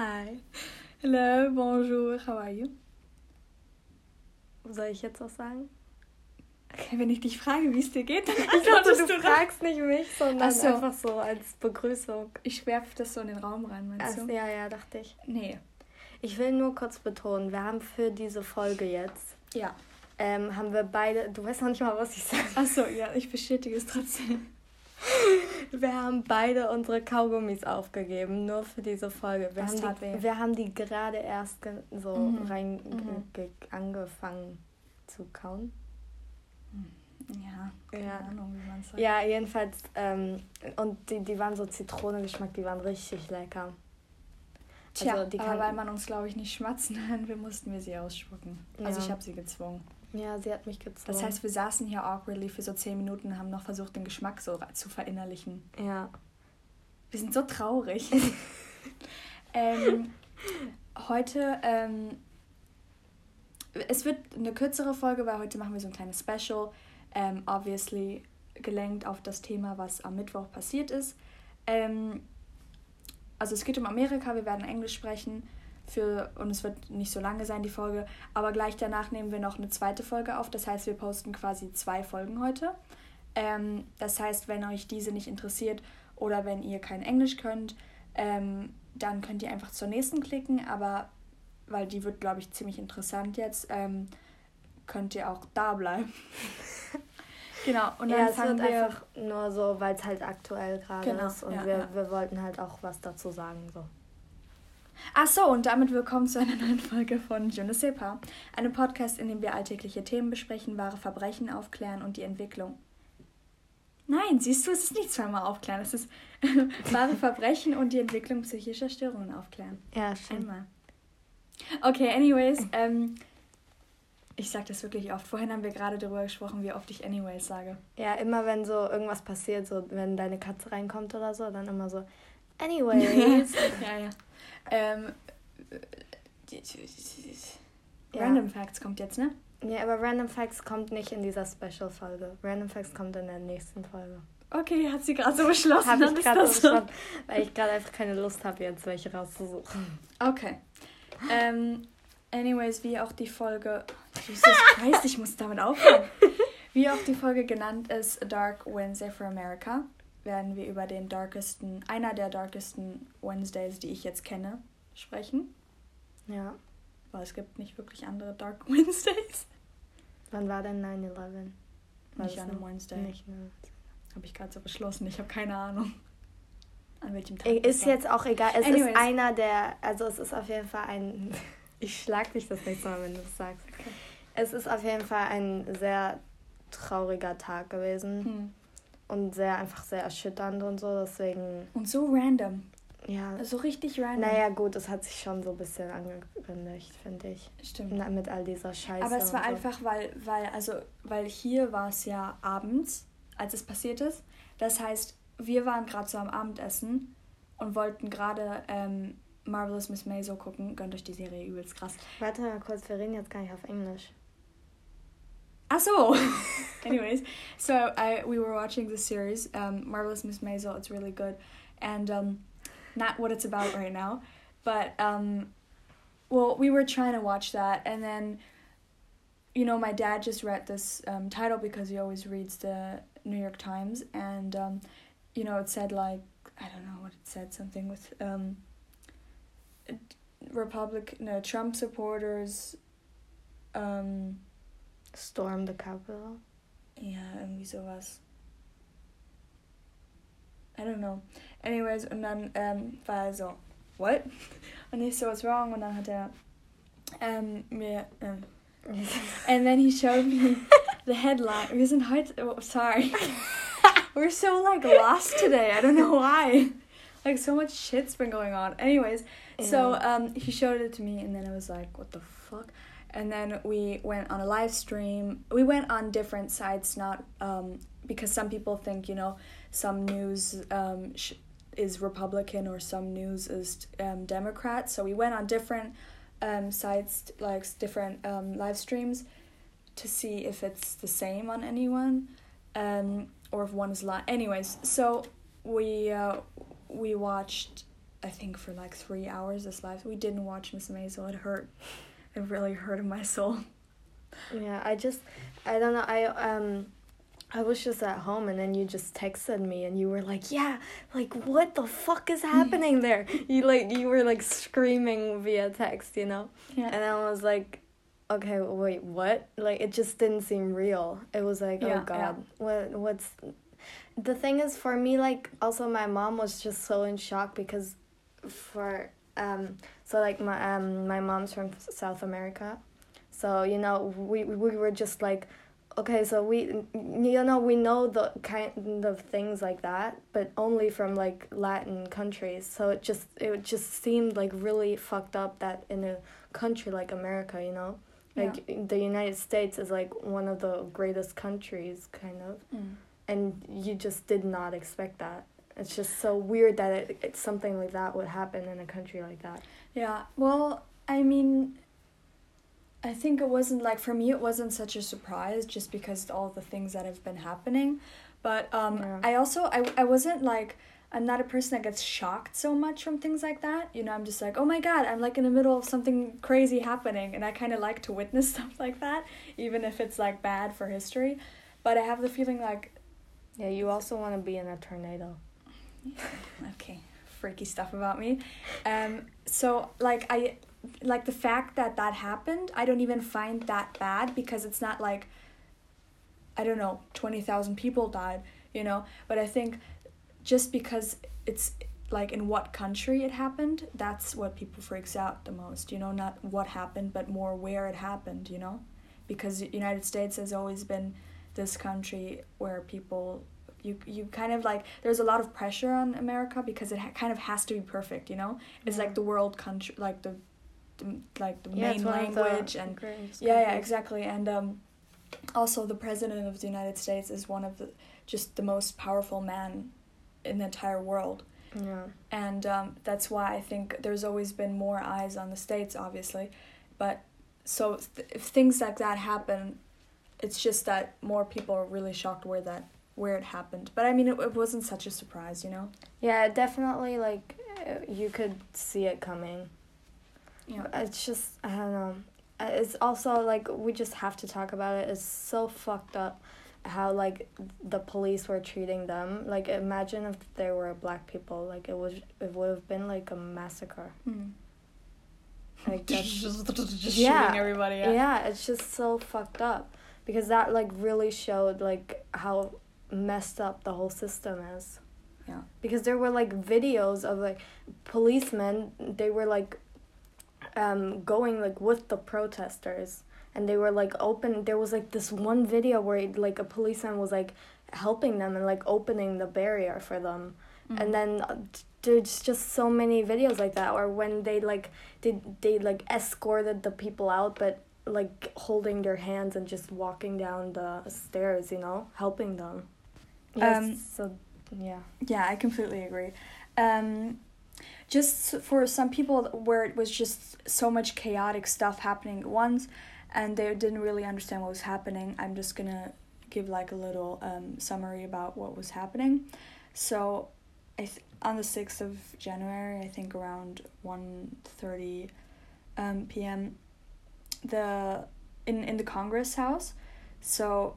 Hi. Hello, bonjour, how are you? Soll ich jetzt was sagen? Okay, wenn ich dich frage, wie es dir geht, dann Ich dachte, antwortest du du fragst nicht mich, sondern so. einfach so als Begrüßung. Ich werfe das so in den Raum rein, meinst Ach, du? ja, ja, dachte ich. Nee. Ich will nur kurz betonen, wir haben für diese Folge jetzt, Ja. ähm, haben wir beide, du weißt noch nicht mal, was ich sage. Achso, ja, ich bestätige es trotzdem. Wir haben beide unsere Kaugummis aufgegeben, nur für diese Folge. Wir, Das haben, die, weh. wir haben die gerade erst so Mhm. rein Mhm. ge- angefangen zu kauen. Ja, keine Ja. Ahnung, wie man es sagt. Ja, jedenfalls, ähm, und die, die waren so Zitronengeschmack, die waren richtig lecker. Tja, Also, die aber kann- weil man uns, glaube ich, nicht schmatzen hören will, mussten wir sie ausspucken. Also Ja. ich habe sie gezwungen. Ja, sie hat mich gezwungen. Das heißt, wir saßen hier awkwardly für so zehn Minuten und haben noch versucht, den Geschmack so zu verinnerlichen. ja. Wir sind so traurig. ähm, heute, ähm, es wird eine kürzere Folge, weil heute machen wir so ein kleines Special. Ähm, obviously gelenkt auf das Thema, was am Mittwoch passiert ist. Ähm, also es geht um Amerika, wir werden Englisch sprechen für, und es wird nicht so lange sein, die Folge, aber gleich danach nehmen wir noch eine zweite Folge auf. Das heißt, wir posten quasi zwei Folgen heute. Ähm, das heißt, wenn euch diese nicht interessiert oder wenn ihr kein Englisch könnt, ähm, dann könnt ihr einfach zur nächsten klicken, aber weil die wird, glaube ich, ziemlich interessant jetzt, ähm, könnt ihr auch da bleiben. genau, und dann ja, es fangen wird wir. einfach nur so, weil es halt aktuell gerade Genau, ist und ja, wir, ja. wir wollten halt auch was dazu sagen. So. Ach so, und damit willkommen zu einer neuen Folge von Je ne sais pas, einem Podcast, in dem wir alltägliche Themen besprechen, wahre Verbrechen aufklären und die Entwicklung. Nein, siehst du, es ist nicht zweimal aufklären, es ist wahre Verbrechen und die Entwicklung psychischer Störungen aufklären. Ja, stimmt. Einmal. Okay, anyways, ähm, ich sag das wirklich oft. Vorhin haben wir gerade darüber gesprochen, wie oft ich anyways sage. Ja, immer wenn so irgendwas passiert, so wenn deine Katze reinkommt oder so, dann immer so, anyways. ja, ja. Ähm, Ja. Random Facts kommt jetzt, ne? ja, aber Random Facts kommt nicht in dieser Special-Folge. Random Facts kommt in der nächsten Folge. Okay, hat sie gerade so beschlossen. Habe ich gerade so beschlossen, weil ich gerade einfach keine Lust habe, jetzt welche rauszusuchen. Okay. Ähm, anyways, wie auch die Folge. Jesus Christ, ich muss damit aufhören. Wie auch die Folge genannt ist, Dark Wednesday for America, werden wir über den darkesten, einer der darkesten Wednesdays, die ich jetzt kenne, sprechen. Ja. Weil es gibt nicht wirklich andere Dark Wednesdays. Wann war denn 9-11? War Nicht an einem Wednesday. Nicht, ne? Habe ich gerade so beschlossen. Ich habe keine Ahnung. An welchem Tag. Ist jetzt auch egal. Es Anyways. ist einer der, also es ist auf jeden Fall ein. Ich schlag dich das nächste Mal, wenn du es sagst. Okay. Es ist auf jeden Fall ein sehr trauriger Tag gewesen Hm. Und sehr einfach sehr erschütternd und so. Deswegen, Und so random. ja. So richtig random. Naja, gut, es hat sich schon so ein bisschen angekündigt, finde ich. Stimmt. Na, mit all dieser Scheiße. Aber es war so. einfach, weil, weil, also, weil hier war es ja abends, als es passiert ist. Das heißt, wir waren gerade so am Abendessen und wollten gerade ähm, Marvelous Miss Maisel gucken. Gönnt euch die Serie übelst krass. Warte mal kurz, wir reden jetzt gar nicht auf Englisch. So. Anyways, so I we were watching the series, um, Marvelous Miss Maisel. It's really good, and um, not what it's about right now, but um, well, we were trying to watch that, and then, you know, my dad just read this um, title because he always reads the New York Times, and um, you know, it said like I don't know what it said, something with um, Republic, no Trump supporters. Um, Storm the Capitol. Ja, irgendwie sowas. I don't know. Anyways, und dann ähm, war er so, what? Und ich so, what's wrong? Und dann hat er ähm, mir, ähm, and then he showed me the headline. Wir sind heute, oh, sorry. We're so like lost today. I don't know why. Like so much shit's been going on. Anyways, so um, he showed it to me, and then I was like, what the fuck? And then we went on a live stream. We went on different sites, not um, because some people think, you know, some news um, sh- is Republican or some news is um, Democrat. So we went on different um, sites, like different um, live streams, to see if it's the same on anyone, um, or if one is live. Anyways, so we uh, we watched I think for like three hours this live. We didn't watch Miss Maisel. It hurt. It really hurt my soul. Yeah, I just I don't know. I um I was just at home and then you just texted me and you were like, "Yeah, like what the fuck is happening there?" you like you were like screaming via text, you know? Yeah. And I was like, "Okay, wait, what?" Like it just didn't seem real. It was like, Yeah, "Oh god. What what's The thing is for me like also my mom was just so in shock because for um so like my um my mom's from South America. So, you know, we we were just like okay, so we you know, we know the kind of things like that, but only from like Latin countries. So it just it just seemed like really fucked up that in a country like America, you know, like the United States is like one of the greatest countries kind of Mm. and you just did not expect that. It's just so weird that it, it something like that would happen in a country like that. Yeah. Well, I mean, I think it wasn't like for me. It wasn't such a surprise just because all the things that have been happening, but um, Yeah. I also I I wasn't like. I'm not a person that gets shocked so much from things like that. You know, I'm just like, oh my god, I'm like in the middle of something crazy happening, and I kind of like to witness stuff like that, even if it's like bad for history. But I have the feeling like, Yeah, you also want to be in a tornado. okay, freaky stuff about me. Um, so like I, like the fact that that happened, I don't even find that bad because it's not like, I don't know, twenty thousand people died, you know. But I think, just because it's like in what country it happened, that's what people freaks out the most. You know, not what happened, but more where it happened. You know, because United States has always been this country where people you you kind of like there's a lot of pressure on America because it ha- kind of has to be perfect, you know. It's Yeah. like the world country, like the, the like the Yeah, main of the language and yeah, yeah, exactly. And um, also the president of the United States is one of the just the most powerful man in the entire world, Yeah. and um, that's why I think there's always been more eyes on the states, obviously, but so th- if things like that happen, it's just that more people are really shocked where that where it happened. But I mean, it, it wasn't such a surprise, you know. Yeah, definitely. Like uh, you could see it coming. Yeah. It's just I don't know. Uh, It's also like we just have to talk about it. It's so fucked up how like the police were treating them. Like imagine if there were black people. Like it was it would have been like a massacre. Mm. Like just, just Yeah. shooting everybody. yeah. Yeah. it's just so fucked up because that like really showed like how messed up the whole system is. Yeah. Because there were like videos of like policemen. They were like um going like with the protesters and they were like open there was like this one video where like a policeman was like helping them and like opening the barrier for them Mm. and then uh, there's just so many videos like that or when they like they they like escorted the people out but like holding their hands and just walking down the stairs you know helping them yes Um, so yeah Yeah, I completely agree. Um, just for some people where it was just so much chaotic stuff happening at once and they didn't really understand what was happening, I'm just gonna give like a little um, summary about what was happening. So, I th- on the 6th of January, I think around 1.30 um, p.m., the in, in the Congress House, so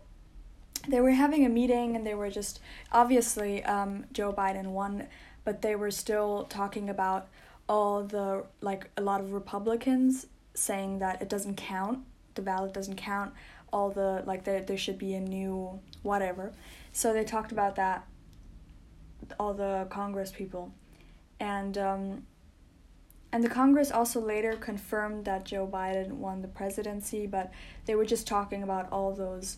they were having a meeting and they were just obviously um, Joe Biden won, but they were still talking about all the like a lot of Republicans saying that it doesn't count, the ballot doesn't count, all the like there there should be a new whatever. So they talked about that all the Congress people. And um and the Congress also later confirmed that Joe Biden won the presidency, but they were just talking about all those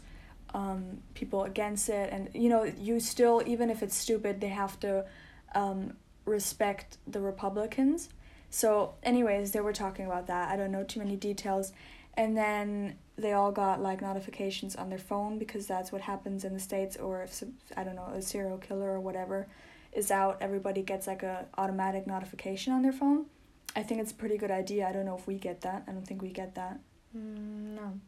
um, people against it. And, you know, you still, even if it's stupid, they have to um, respect the Republicans. So, anyways, they were talking about that. I don't know too many details. And then they all got like notifications on their phone because that's what happens in the States, or if, I don't know, a serial killer or whatever is out, everybody gets like a automatic notification on their phone. I think it's a pretty good idea. I don't know if we get that. I don't think we get that. mm, no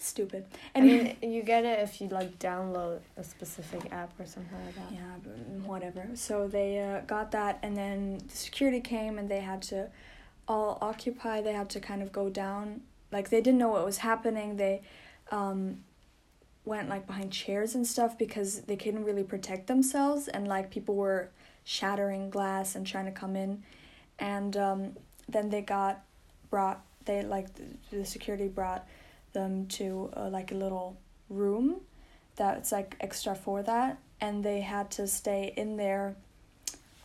Stupid. I mean, you get it if you like download a specific app or something like that. Yeah, whatever. So they uh, got that, and then the security came, and they had to all occupy. They had to kind of go down. Like they didn't know what was happening. They um, went like behind chairs and stuff because they couldn't really protect themselves, and like people were shattering glass and trying to come in, and um, then they got brought. They like the, the security brought them to uh, like a little room that's like extra for that and they had to stay in there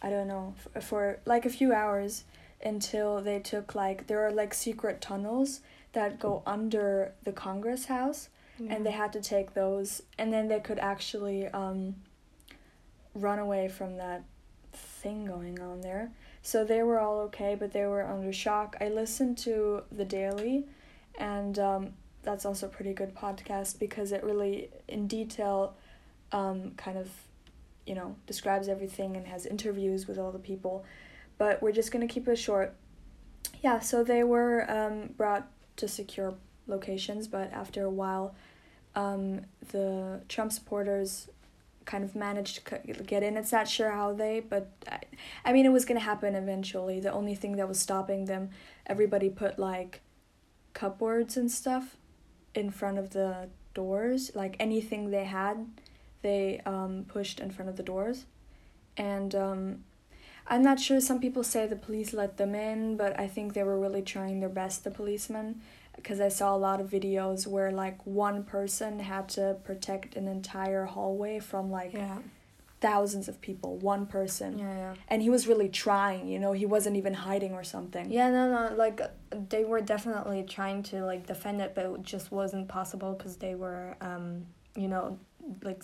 i don't know for, for like a few hours until they took like there are like secret tunnels that go under the congress house and they had to take those and then they could actually um, run away from that thing going on there. So they were all okay but they were under shock. I listened to the daily and um, that's also a pretty good podcast because it really in detail um, kind of you know describes everything and has interviews with all the people. But we're just going to keep it short. Yeah so they were um, brought to secure locations but after a while um, the trump supporters kind of managed to get in. It's not sure how they but I, I mean it was going to happen eventually. The only thing that was stopping them everybody put like cupboards and stuff in front of the doors like anything they had they um, pushed in front of the doors and um, i'm not sure some people say the police let them in but i think they were really trying their best the policemen because i saw a lot of videos where like one person had to protect an entire hallway from like Yeah. Thousands of people one person Yeah, yeah. and he was really trying you know he wasn't even hiding or something Yeah, no, no. Like they were definitely trying to like defend it, but it just wasn't possible because they were, um, you know, like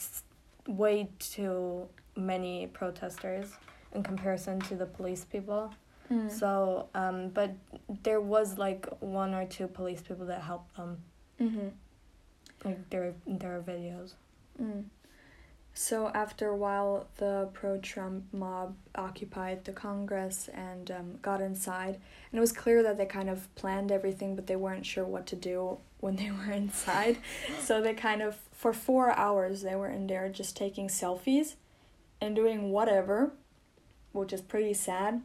way too many protesters in comparison to the police people. Mm. So, um, but there was like one or two police people that helped them. mm-hmm. Like there, there are videos. Mm. So after a while, the pro-Trump mob occupied the Congress and um, got inside, and it was clear that they kind of planned everything, but they weren't sure what to do when they were inside. so they kind of, for four hours, they were in there just taking selfies and doing whatever, which is pretty sad.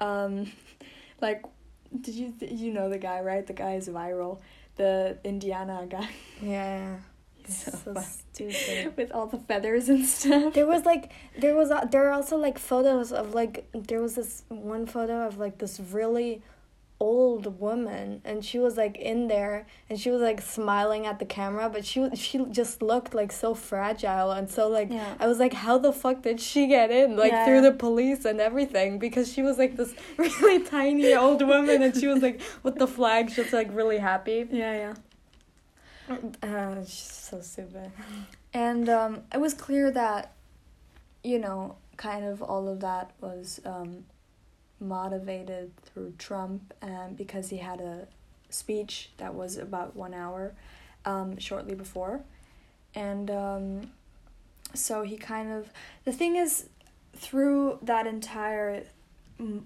Um, like, did you you know the guy right? The guy is viral, the Indiana guy. Yeah. So So stupid. with all the feathers and stuff. There was like there was uh, there are also like photos of like there was this one photo of like this really old woman and she was like in there and she was like smiling at the camera but she she just looked like so fragile and so like Yeah. I was like how the fuck did she get in like Yeah. through the police and everything because she was like this really tiny old woman and she was like with the flag just like really happy Yeah, yeah. Uh, she's so stupid And um, it was clear that, you know, kind of all of that was um, motivated through Trump um, because he had a speech that was about one hour um, shortly before. And um, so he kind of. The thing is, through that entire,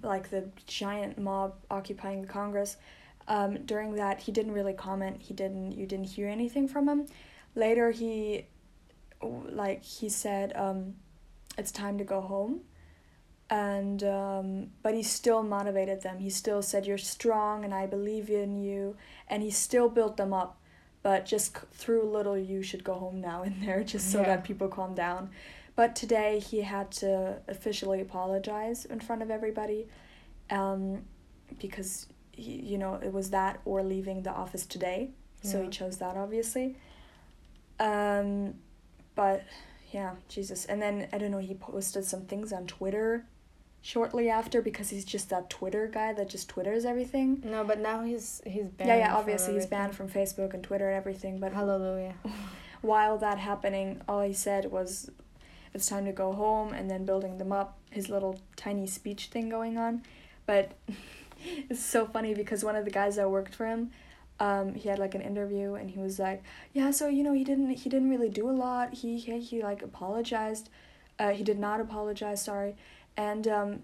like the giant mob occupying the Congress, um, during that he didn't really comment. He didn't. You didn't hear anything from him. Later, he, like he said, um, it's time to go home. And um, but he still motivated them. He still said, "You're strong, and I believe in you." And he still built them up. But just through a little, you should go home now in there, just so Yeah. that people calm down. But today he had to officially apologize in front of everybody, um, because he, you know it was that or leaving the office today. So he chose that obviously. Um, but yeah, Jesus. And then I don't know. He posted some things on Twitter shortly after because he's just that Twitter guy that just twitters everything. no but now he's he's banned yeah, yeah. Obviously, he's banned from Facebook and Twitter and everything. But hallelujah while that happening, all he said was, "It's time to go home," and then building them up. His little tiny speech thing going on, but it's so funny because one of the guys that worked for him, um, he had like an interview and he was like, "Yeah, so you know he didn't he didn't really do a lot. He he, he like apologized, uh, he did not apologize. Sorry, and um,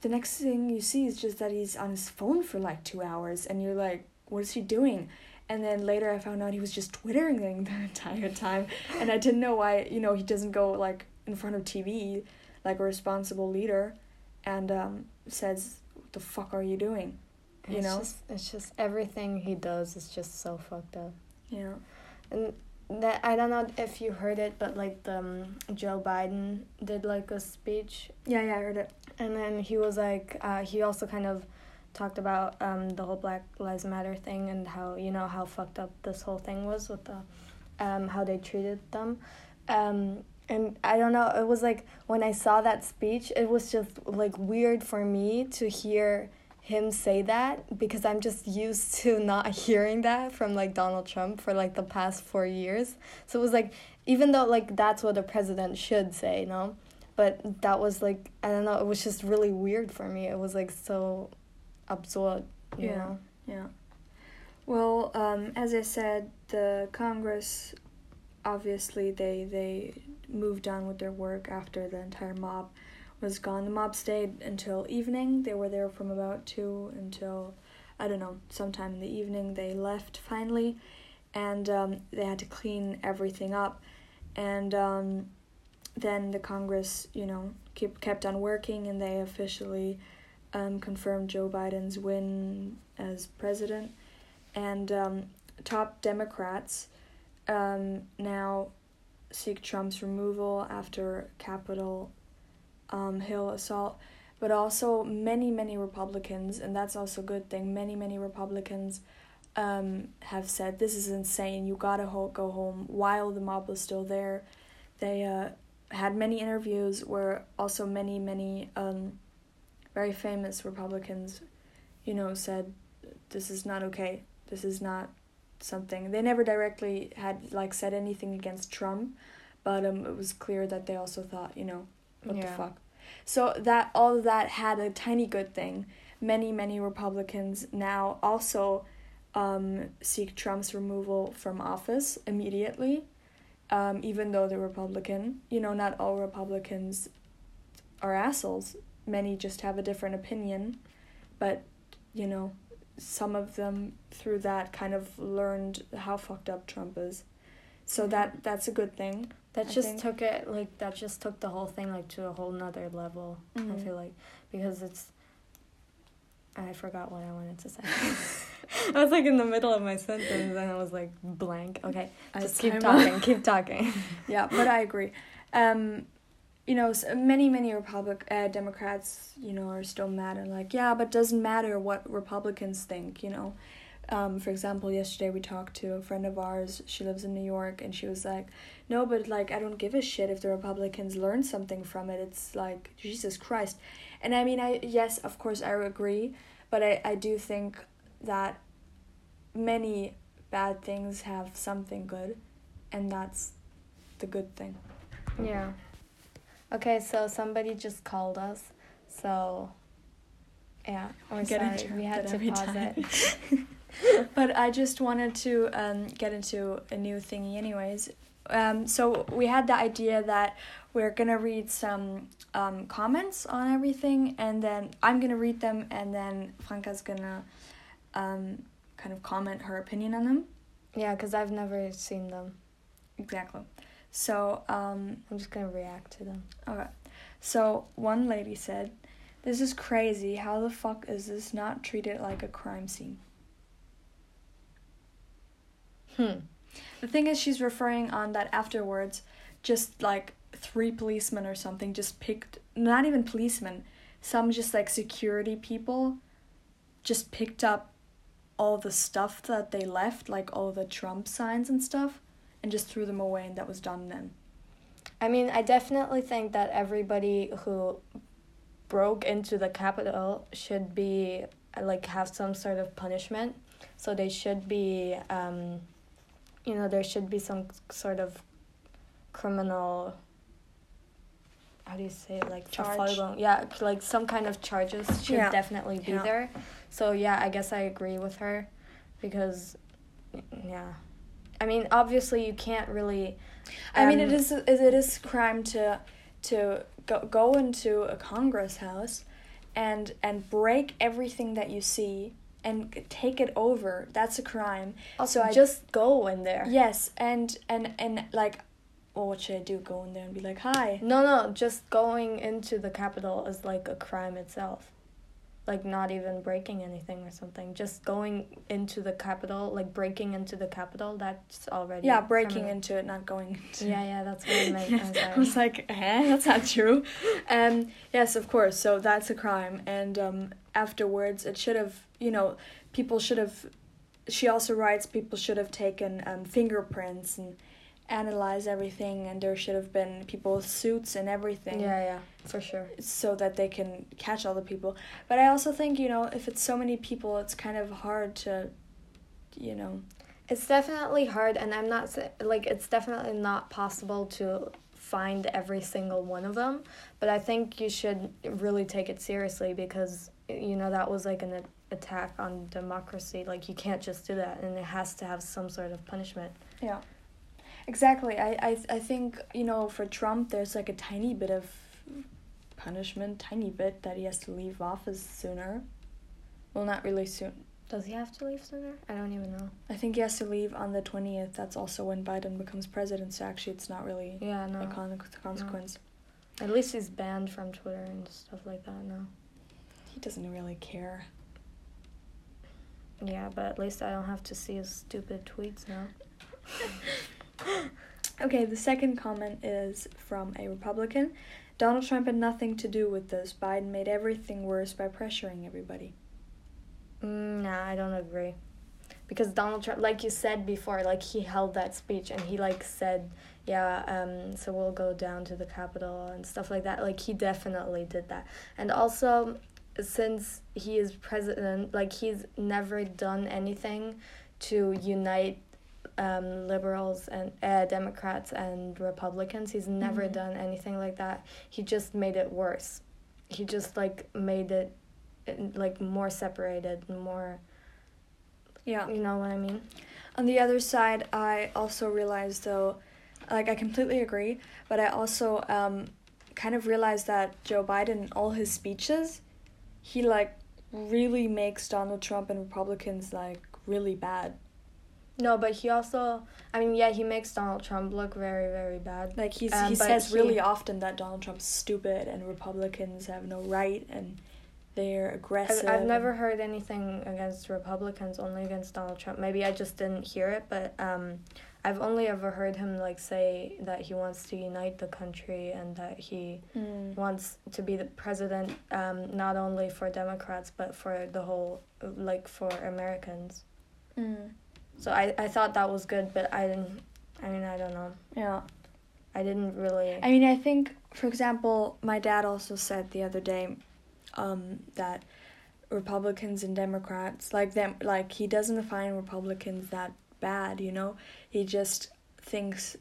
the next thing you see is just that he's on his phone for like two hours, and you're like, what is he doing?" And then later I found out he was just twittering the entire time, and I didn't know why. You know, he doesn't go like in front of TV, like a responsible leader, and um, says, "What the fuck are you doing?" You it's know. just, it's just everything he does is just so fucked up. Yeah. And that I don't know if you heard it, but like the um, Joe Biden did like a speech, Yeah, yeah, I heard it. and then he was like, uh, he also kind of talked about um, the whole Black Lives Matter thing and how you know how fucked up this whole thing was with the um, how they treated them. Um, and I don't know, it was like when I saw that speech, it was just like weird for me to hear him say that because I'm just used to not hearing that from like Donald Trump for like the past four years. So it was like, even though like that's what a president should say, you know? But that was like, I don't know, it was just really weird for me. It was like so absurd, you Yeah. know? Yeah. Well, um, as I said, the Congress obviously they they moved on with their work after the entire mob was gone. The mob stayed until evening. They were there from about two until I don't know, sometime in the evening. They left finally, and um, they had to clean everything up, and um, then the Congress, you know, keep kept on working, and they officially um, confirmed Joe Biden's win as president, and um, top Democrats um, now seek Trump's removal after Capitol um, Hill assault, but also many many Republicans, and that's also a good thing. Many many Republicans um, have said this is insane. You gotta ho- go home while the mob was still there. They uh, had many interviews where also many many um, very famous Republicans, you know, said this is not okay. This is not something. They never directly had like said anything against Trump, but um, it was clear that they also thought, you know, what the fuck. So that all of that had a tiny good thing. Many many Republicans now also um, seek Trump's removal from office immediately, um, even though they're Republican. You know, not all Republicans are assholes. Many just have a different opinion, but you know, some of them through that kind of learned how fucked up Trump is. So that that's a good thing. That I just think- took it like that just took the whole thing like to a whole nother level. I Mhm. feel like because it's. I forgot what I wanted to say. I was like in the middle of my sentence and I was like blank. Okay, just keep talking. Keep talking. yeah, but I agree. Um, you know, many many Republic uh, Democrats, you know, are still mad and like, yeah, but doesn't matter what Republicans think, you know. Um, for example, yesterday we talked to a friend of ours. She lives in New York, and she was like, "No, but like, I don't give a shit if the Republicans learn something from it. It's like Jesus Christ." And I mean, I yes, of course, I agree, but I I do think that many bad things have something good, and that's the good thing. Yeah. Okay, so somebody just called us. So yeah, we're sorry. We had to pause every it. but I just wanted to um, get into a new thingy, anyways. Um, so we had the idea that we're gonna read some um, comments on everything, and then I'm gonna read them, and then Franka's gonna um, kind of comment her opinion on them. Yeah, because I've never seen them. Exactly. So um, I'm just gonna react to them. Okay. So one lady said, This is crazy. How the fuck is this not treated like a crime scene? Hmm. The thing is, she's referring on that afterwards, just like three policemen or something just picked, not even policemen, some just like security people just picked up all the stuff that they left, like all the Trump signs and stuff, and just threw them away, and that was done then. I mean, I definitely think that everybody who broke into the Capitol should be like have some sort of punishment. So they should be, um, you know, there should be some sort of criminal. How do you say it? Like Charge. Yeah, like some kind of charges should Yeah. definitely be Yeah. there. So yeah, I guess I agree with her, because, yeah, I mean, obviously you can't really. I mean, it um, is it is crime to to go go into a Congress house and and break everything that you see and take it over. That's a crime. Also, so I just go in there. yes, and and and like, well, what should I do? Go in there and be like, hi. No, no, just going into the Capitol is like a crime itself. Like not even breaking anything or something. Just going into the Capitol, like breaking into the Capitol, that's already Yeah, breaking criminal. into it, not going. Into Yeah, yeah, that's what I meant. Yes, I was like, eh, that's not true. Um, yes, of course. So that's a crime, and um, afterwards, it should have, you know, people should have. She also writes people should have taken um, fingerprints and analyzed everything, and there should have been people with suits and everything. Yeah, yeah, for sure. So that they can catch all the people. But I also think you know if it's so many people, it's kind of hard to, you know. It's definitely hard, and I'm not like it's definitely not possible to find every single one of them. But I think you should really take it seriously because you know that was like an attack on democracy. Like you can't just do that, and it has to have some sort of punishment. Yeah. Exactly. I, I I think, you know, for Trump there's like a tiny bit of punishment, tiny bit that he has to leave office sooner. Well, not really soon. Does he have to leave sooner? I don't even know. I think he has to leave on the 20th. That's also when Biden becomes president, so actually it's not really Yeah, no. a con- consequence. At least he's banned from Twitter and stuff like that now. He doesn't really care. Yeah, but at least I don't have to see his stupid tweets now. Okay, the second comment is from a Republican. Donald Trump had nothing to do with this. Biden made everything worse by pressuring everybody. Mm, nah, I don't agree. Because Donald Trump, like you said before, like he held that speech and he like said, yeah, um, so we'll go down to the Capitol and stuff like that. Like he definitely did that. And also, since he is president, like he's never done anything to unite um, liberals and uh, Democrats and Republicans. He's never Mhm. done anything like that. He just made it worse. He just like made it like more separated, more. Yeah. You know what I mean? On the other side, I also realized though, like I completely agree, but I also um, kind of realized that Joe Biden, all his speeches, he like really makes Donald Trump and Republicans like really bad. No, but he also. I mean, yeah, he makes Donald Trump look very, very bad. Like he's Um, he says he- really often that Donald Trump's stupid and Republicans have no right and they're I've, aggressive. I've never heard anything against Republicans, only against Donald Trump. Maybe I just didn't hear it, but um, I've only ever heard him like say that he wants to unite the country and that he Mm. wants to be the president um, not only for Democrats but for the whole like for Americans. Mm. So I, I thought that was good, but I didn't. I mean I don't know. Yeah. I didn't really. I mean, I think, for example, my dad also said the other day um, that Republicans and Democrats, like them, like he doesn't find Republicans that bad. You know, he just thinks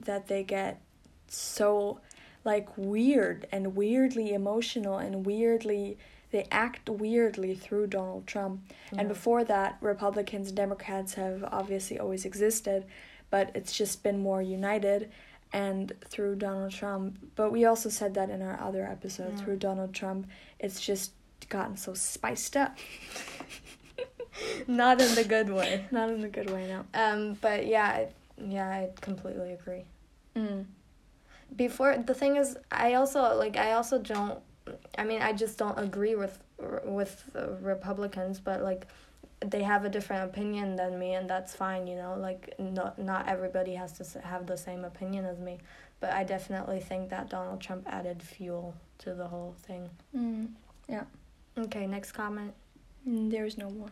that they get so like weird and weirdly emotional and weirdly they act weirdly through Donald Trump. Yeah. And before that, Republicans and Democrats have obviously always existed, but it's just been more united and through Donald Trump. But we also said that in our other episode, Yeah. through Donald Trump, it's just gotten so spiced up. not in the good way. Not in the good way now. Um, but yeah, I, yeah, I completely agree. Mm. before the thing is i also like i also don't i mean i just don't agree with with republicans but like they have a different opinion than me and that's fine you know like not not everybody has to have the same opinion as me but i definitely think that donald trump added fuel to the whole thing Mm. okay next comment Mm, There's no more.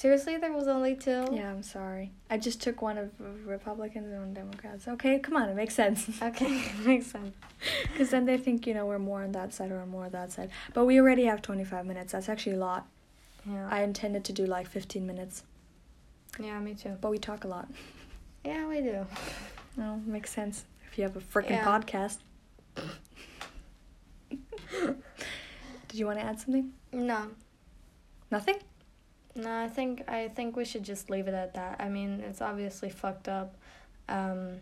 Seriously there was only two Yeah, I'm sorry. I just took one of Republicans and one Democrats. Okay, come on, it makes sense. okay makes sense Because then they think, you know, we're more on that side or more on that side. But we already have 25 minutes. That's actually a lot. yeah I intended to do like 15 minutes. yeah me too But we talk a lot. yeah we do No, makes sense if you have a freaking Yeah. podcast. Did you want to add something? no Nothing? No, I think I think we should just leave it at that. I mean, it's obviously fucked up. Um,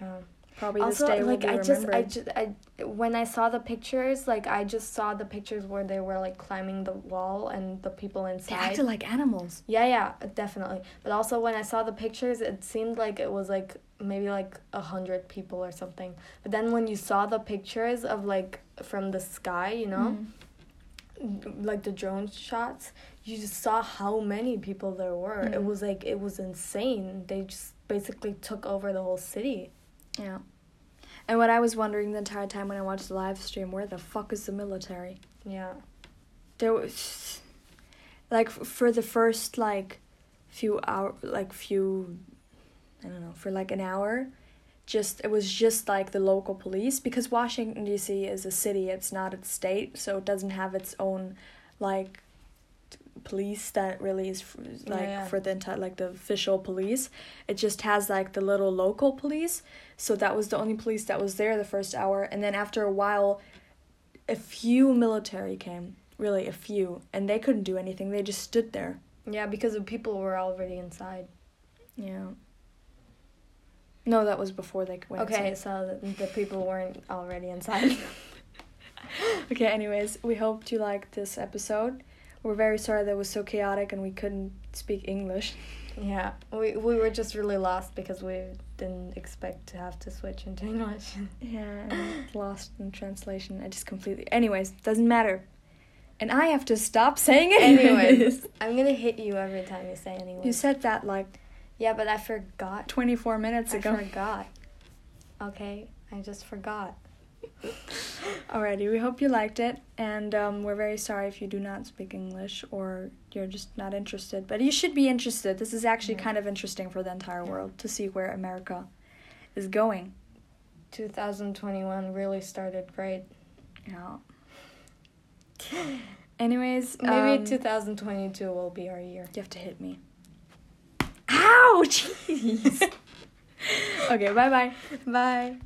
yeah. Probably also, this day like will be I just, I just, I when I saw the pictures, like I just saw the pictures where they were like climbing the wall and the people they inside. acted like animals. Yeah, yeah, definitely. But also when I saw the pictures, it seemed like it was like maybe like a hundred people or something. But then when you saw the pictures of like from the sky, you know, Mhm. Like the drone shots, you just saw how many people there were. It Mhm. was like it was insane. They just basically took over the whole city. Yeah. And what I was wondering the entire time when I watched the live stream, where the fuck is the military? Yeah. There was, like, f- for the first like, few hour, like few, I don't know, for like an hour, just it was just like the local police because Washington D.C. is a city. It's not a state, so it doesn't have its own, like, police that really is f- like yeah. for the entire like the official police. It just has like the little local police. So that was the only police that was there the first hour, and then after a while, a few military came. Really, a few, and they couldn't do anything. They just stood there. Yeah, because the people were already inside. Yeah. No, that was before they went. Okay, inside. so the, the people weren't already inside. Okay. Anyways, we hoped you liked this episode. We're very sorry that it was so chaotic and we couldn't speak English. yeah, we we were just really lost because we didn't expect to have to switch into English. Yeah, lost in translation. I just completely. Anyways, doesn't matter. And I have to stop saying it. Anyways, I'm gonna hit you every time you say anyways. You said that like yeah, but I forgot. 24 minutes ago. I forgot. Okay, I just forgot. Alrighty, we hope you liked it, and um, we're very sorry if you do not speak English or you're just not interested. But you should be interested. This is actually Yeah. kind of interesting for the entire Yeah. world to see where America is going. 2021 really started great. Yeah. Anyways, Maybe um, 2022 will be our year. You have to hit me. Ow! Jeez. okay, bye bye. Bye.